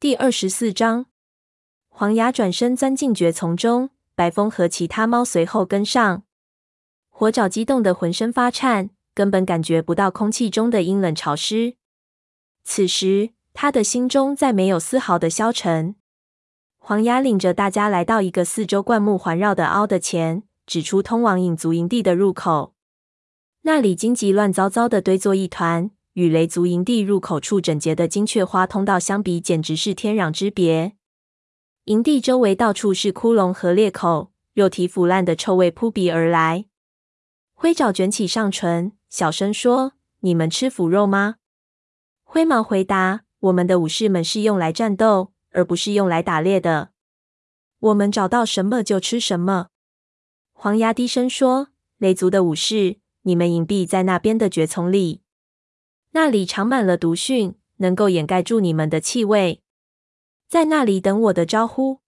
第二十四章，黄牙转身钻进蕨丛中，白风和其他猫随后跟上。火爪激动得浑身发颤，根本感觉不到空气中的阴冷潮湿。此时，他的心中再没有丝毫的消沉。黄牙领着大家来到一个四周灌木环绕的凹的前，指出通往影族营地的入口。那里荆棘乱糟糟的堆作一团。与雷族营地入口处整洁的金雀花通道相比，简直是天壤之别。营地周围到处是窟窿和裂口，肉体腐烂的臭味扑鼻而来。灰爪卷起上唇，小声说：“你们吃腐肉吗？”灰毛回答：“我们的武士们是用来战斗，而不是用来打猎的。我们找到什么就吃什么。”黄牙低声说：“雷族的武士，你们隐蔽在那边的蕨丛里。”那里长满了毒蕈，能够掩盖住你们的气味。在那里等我的招呼。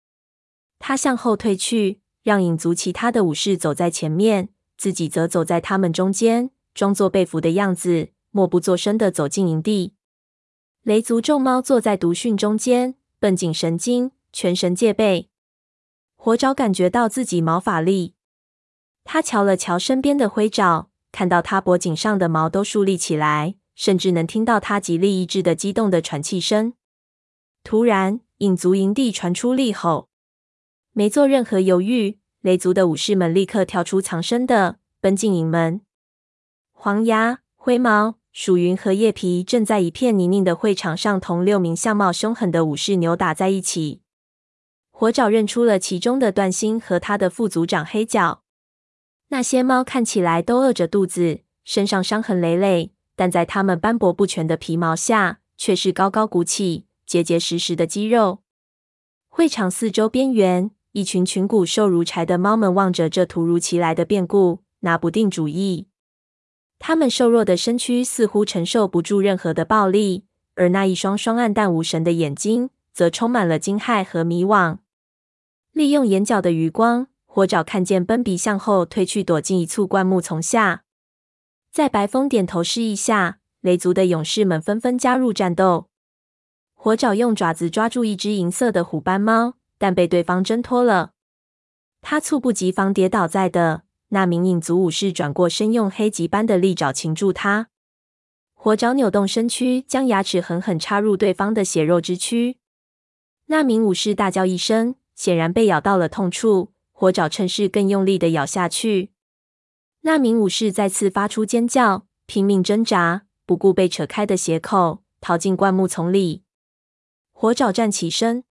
他向后退去，让影族其他的武士走在前面，自己则走在他们中间，装作被俘的样子，默不作声地走进营地。雷族众猫坐在毒蕈中间，绷紧神经，全神戒备。火爪感觉到自己毛发立，他瞧了瞧身边的灰爪，看到他脖颈上的毛都竖立起来。甚至能听到他极力抑制的激动的喘气声。突然，影族营地传出厉吼，没做任何犹豫，雷族的武士们立刻跳出藏身的，奔进营门。黄牙、灰毛、鼠云和叶皮正在一片泥泞的会场上同六名相貌凶狠的武士扭打在一起。火爪认出了其中的段星和他的副族长黑角。那些猫看起来都饿着肚子，身上伤痕累累。但在它们斑驳不全的皮毛下，却是高高鼓起、结结实实的肌肉。会场四周边缘，一群群骨瘦如柴的猫们望着这突如其来的变故，拿不定主意。它们瘦弱的身躯似乎承受不住任何的暴力，而那一双双黯淡无神的眼睛，则充满了惊骇和迷惘。利用眼角的余光，火爪看见奔鼻向后退去，躲进一簇灌木丛下。在白风点头示意下，雷族的勇士们纷纷加入战斗。火爪用爪子抓住一只银色的虎斑猫，但被对方挣脱了。他猝不及防跌倒在的那名影族武士转过身，用黑棘般的利爪擒住他。火爪扭动身躯，将牙齿狠狠插入对方的血肉之躯。那名武士大叫一声，显然被咬到了痛处。火爪趁势更用力的咬下去。那名武士再次发出尖叫，拼命挣扎，不顾被扯开的鞋口，逃进灌木丛里。火爪站起身，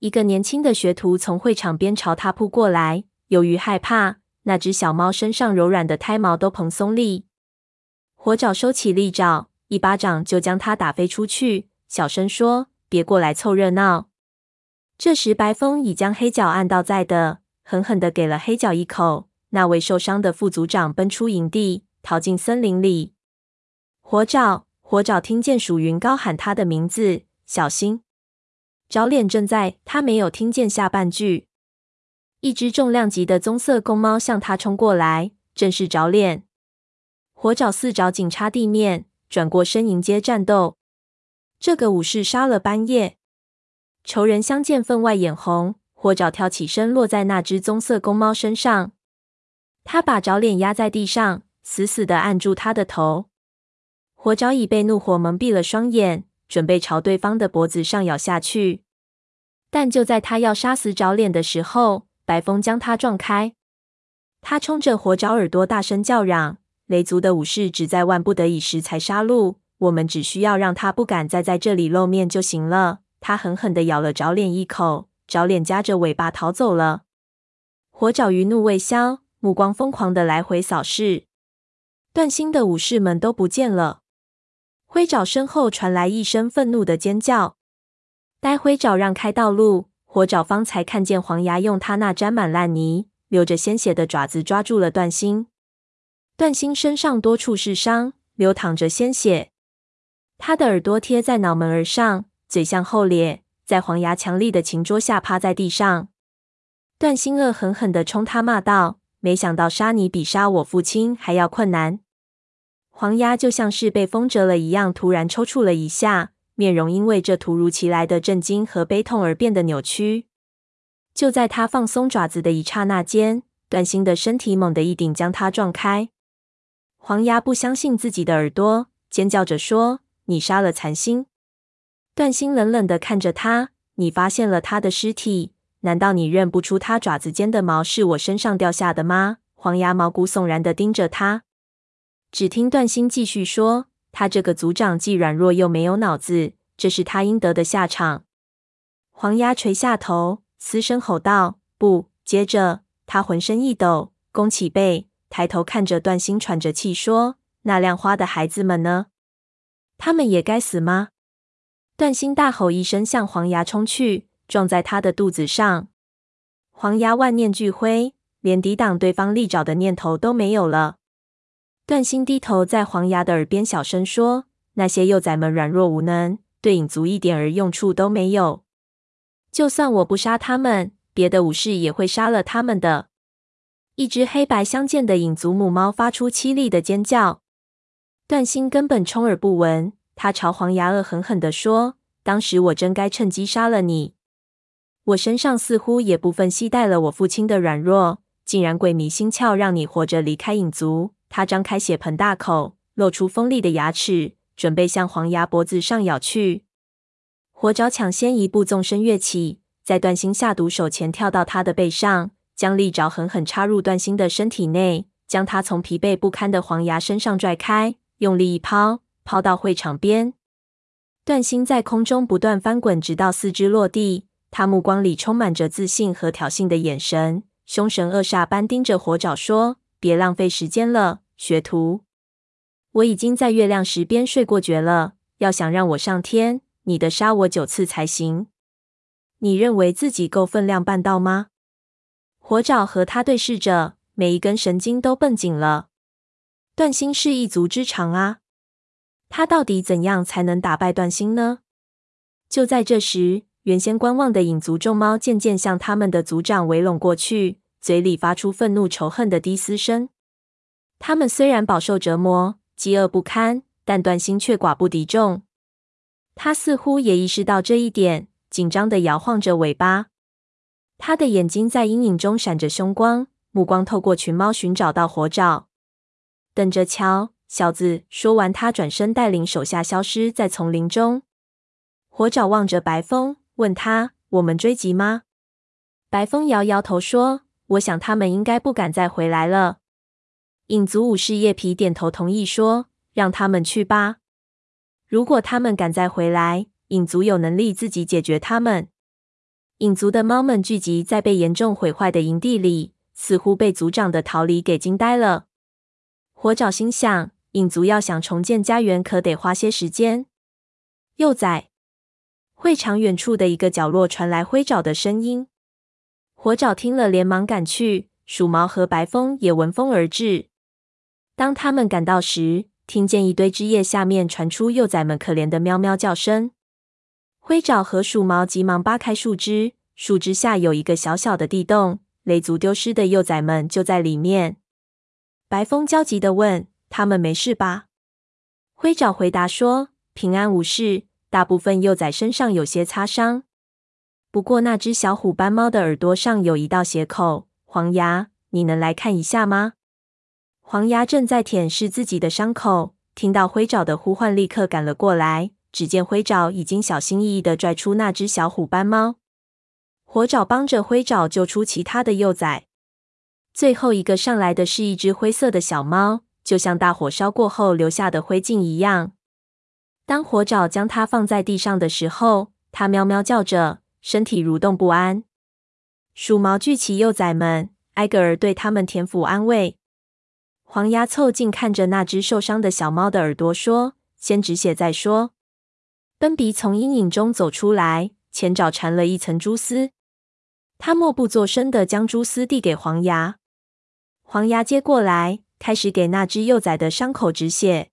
一个年轻的学徒从会场边朝他扑过来。由于害怕，那只小猫身上柔软的胎毛都蓬松立。火爪收起利爪，一巴掌就将它打飞出去，小声说：“别过来凑热闹。”这时，白风已将黑角按倒在地，狠狠地给了黑角一口。那位受伤的副组长奔出营地，逃进森林里。火爪，火爪听见鼠云高喊他的名字，小心！爪脸正在，他没有听见下半句。一只重量级的棕色公猫向他冲过来，正是爪脸。火爪四爪紧插地面，转过身迎接战斗。这个武士杀了半夜，仇人相见分外眼红。火爪跳起身，落在那只棕色公猫身上。他把爪脸压在地上，死死地按住他的头。火爪已被怒火蒙蔽了双眼，准备朝对方的脖子上咬下去。但就在他要杀死爪脸的时候，白风将他撞开。他冲着火爪耳朵大声叫嚷：“雷族的武士只在万不得已时才杀戮，我们只需要让他不敢再在这里露面就行了。”他狠狠地咬了爪脸一口，爪脸夹着尾巴逃走了。火爪余怒未消。目光疯狂的来回扫视，段星的武士们都不见了。灰爪身后传来一声愤怒的尖叫，待灰爪让开道路，火爪方才看见黄牙用他那沾满烂泥、流着鲜血的爪子抓住了段星。段星身上多处是伤，流淌着鲜血，他的耳朵贴在脑门儿上，嘴向后咧，在黄牙强力的擒捉下趴在地上。段星恶狠狠地冲他骂道。没想到杀你比杀我父亲还要困难。黄鸭就像是被风折了一样，突然抽搐了一下，面容因为这突如其来的震惊和悲痛而变得扭曲。就在他放松爪子的一刹那间，段星的身体猛地一顶，将他撞开。黄鸭不相信自己的耳朵，尖叫着说：“你杀了残星！”段星冷冷地看着他：“你发现了他的尸体，难道你认不出他爪子间的毛是我身上掉下的吗？”黄牙毛骨悚然的盯着他。只听段星继续说：“他这个族长既软弱又没有脑子，这是他应得的下场。”黄牙垂下头，嘶声吼道：“不！”接着他浑身一抖，弓起背。抬头看着段星，喘着气说：“那亮花的孩子们呢？他们也该死吗？”段星大吼一声，向黄牙冲去，撞在他的肚子上。黄牙万念俱灰，连抵挡对方利爪的念头都没有了。段星低头在黄牙的耳边小声说：“那些幼崽们软弱无能，对影族一点儿用处都没有。就算我不杀他们，别的武士也会杀了他们的。”一只黑白相间的影族母猫发出凄厉的尖叫，段星根本充耳不闻。他朝黄牙恶狠狠地说：“当时我真该趁机杀了你。我身上似乎也部分携带了我父亲的软弱，竟然鬼迷心窍，让你活着离开影族。”他张开血盆大口，露出锋利的牙齿，准备向黄牙脖子上咬去。火爪抢先一步纵身跃起，在段星下毒手前跳到他的背上。将利爪狠狠插入段星的身体内，将他从疲惫不堪的黄牙身上拽开，用力一抛，抛到会场边。段星在空中不断翻滚，直到四肢落地。他目光里充满着自信和挑衅的眼神，凶神恶煞般盯着火爪说：“别浪费时间了，学徒！我已经在月亮石边睡过觉了。要想让我上天，你得杀我九次才行。你认为自己够分量办到吗？”火爪和他对视着，每一根神经都绷紧了。段心是一族之长啊，他到底怎样才能打败段心呢？就在这时，原先观望的影族众猫渐渐向他们的族长围拢过去，嘴里发出愤怒仇恨的低嘶声。他们虽然饱受折磨，饥饿不堪，但段星却寡不敌众。他似乎也意识到这一点，紧张的摇晃着尾巴。他的眼睛在阴影中闪着凶光，目光透过群猫寻找到火爪。等着瞧，小子！说完，他转身带领手下消失在丛林中。火爪望着白风，问他：“我们追击吗？”白风摇摇头说：“我想他们应该不敢再回来了。”影族武士叶皮点头同意说：“让他们去吧。如果他们敢再回来，影族有能力自己解决他们。”影族的猫们聚集在被严重毁坏的营地里，似乎被族长的逃离给惊呆了。火爪心想：影族要想重建家园，可得花些时间。幼崽，会场远处的一个角落传来灰爪的声音。火爪听了，连忙赶去。鼠毛和白风也闻风而至。当他们赶到时，听见一堆枝叶下面传出幼崽们可怜的喵喵叫声。灰爪和鼠毛急忙扒开树枝，树枝下有一个小小的地洞，雷族丢失的幼崽们就在里面。白风焦急地问：“他们没事吧？”灰爪回答说：“平安无事，大部分幼崽身上有些擦伤，不过那只小虎斑猫的耳朵上有一道血口。黄牙，你能来看一下吗？”黄牙正在舔舐自己的伤口，听到灰爪的呼唤，立刻赶了过来。只见灰爪已经小心翼翼地拽出那只小虎斑猫，火爪帮着灰爪救出其他的幼崽。最后一个上来的是一只灰色的小猫，就像大火烧过后留下的灰烬一样。当火爪将它放在地上的时候，它喵喵叫着，身体蠕动不安。鼠毛聚起幼崽们，挨个儿对他们舔抚安慰。黄牙凑近看着那只受伤的小猫的耳朵，说：“先止血再说。”奔鼻从阴影中走出来，前爪缠了一层蛛丝。他默不作声地将蛛丝递给黄牙，黄牙接过来，开始给那只幼崽的伤口止血。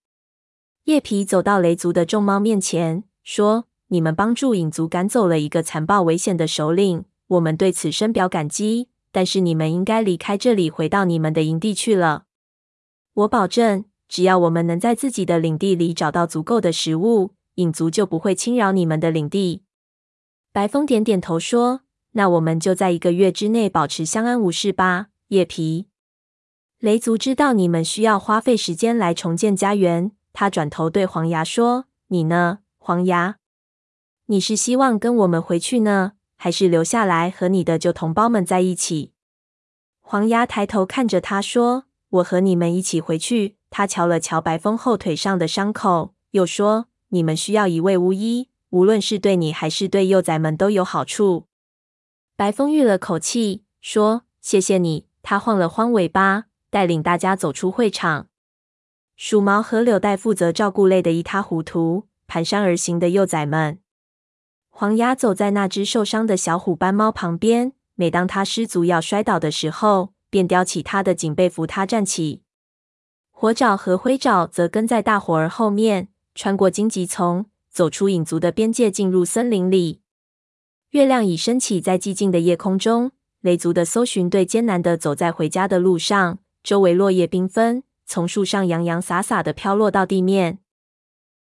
叶皮走到雷族的众猫面前，说：“你们帮助影族赶走了一个残暴危险的首领，我们对此深表感激。但是你们应该离开这里，回到你们的营地去了。我保证，只要我们能在自己的领地里找到足够的食物。”影族就不会侵扰你们的领地。白风点点头说：“那我们就在一个月之内保持相安无事吧。”叶皮，雷族知道你们需要花费时间来重建家园。他转头对黄牙说：“你呢，黄牙？你是希望跟我们回去呢，还是留下来和你的旧同胞们在一起？”黄牙抬头看着他说：“我和你们一起回去。”他瞧了瞧白风后腿上的伤口，又说：“你们需要一位巫医，无论是对你还是对幼崽们都有好处。”白风吁了口气说：“谢谢你。”他晃了晃尾巴，带领大家走出会场。鼠毛和柳带负责照顾累得一塌糊涂、蹒跚而行的幼崽们。黄牙走在那只受伤的小虎斑猫旁边，每当它失足要摔倒的时候，便叼起它的颈背扶它站起。火爪和灰爪则跟在大伙儿后面，穿过荆棘丛，走出影族的边界，进入森林里。月亮已升起在寂静的夜空中，雷族的搜寻队艰难地走在回家的路上，周围落叶缤纷，从树上洋洋洒洒的飘落到地面。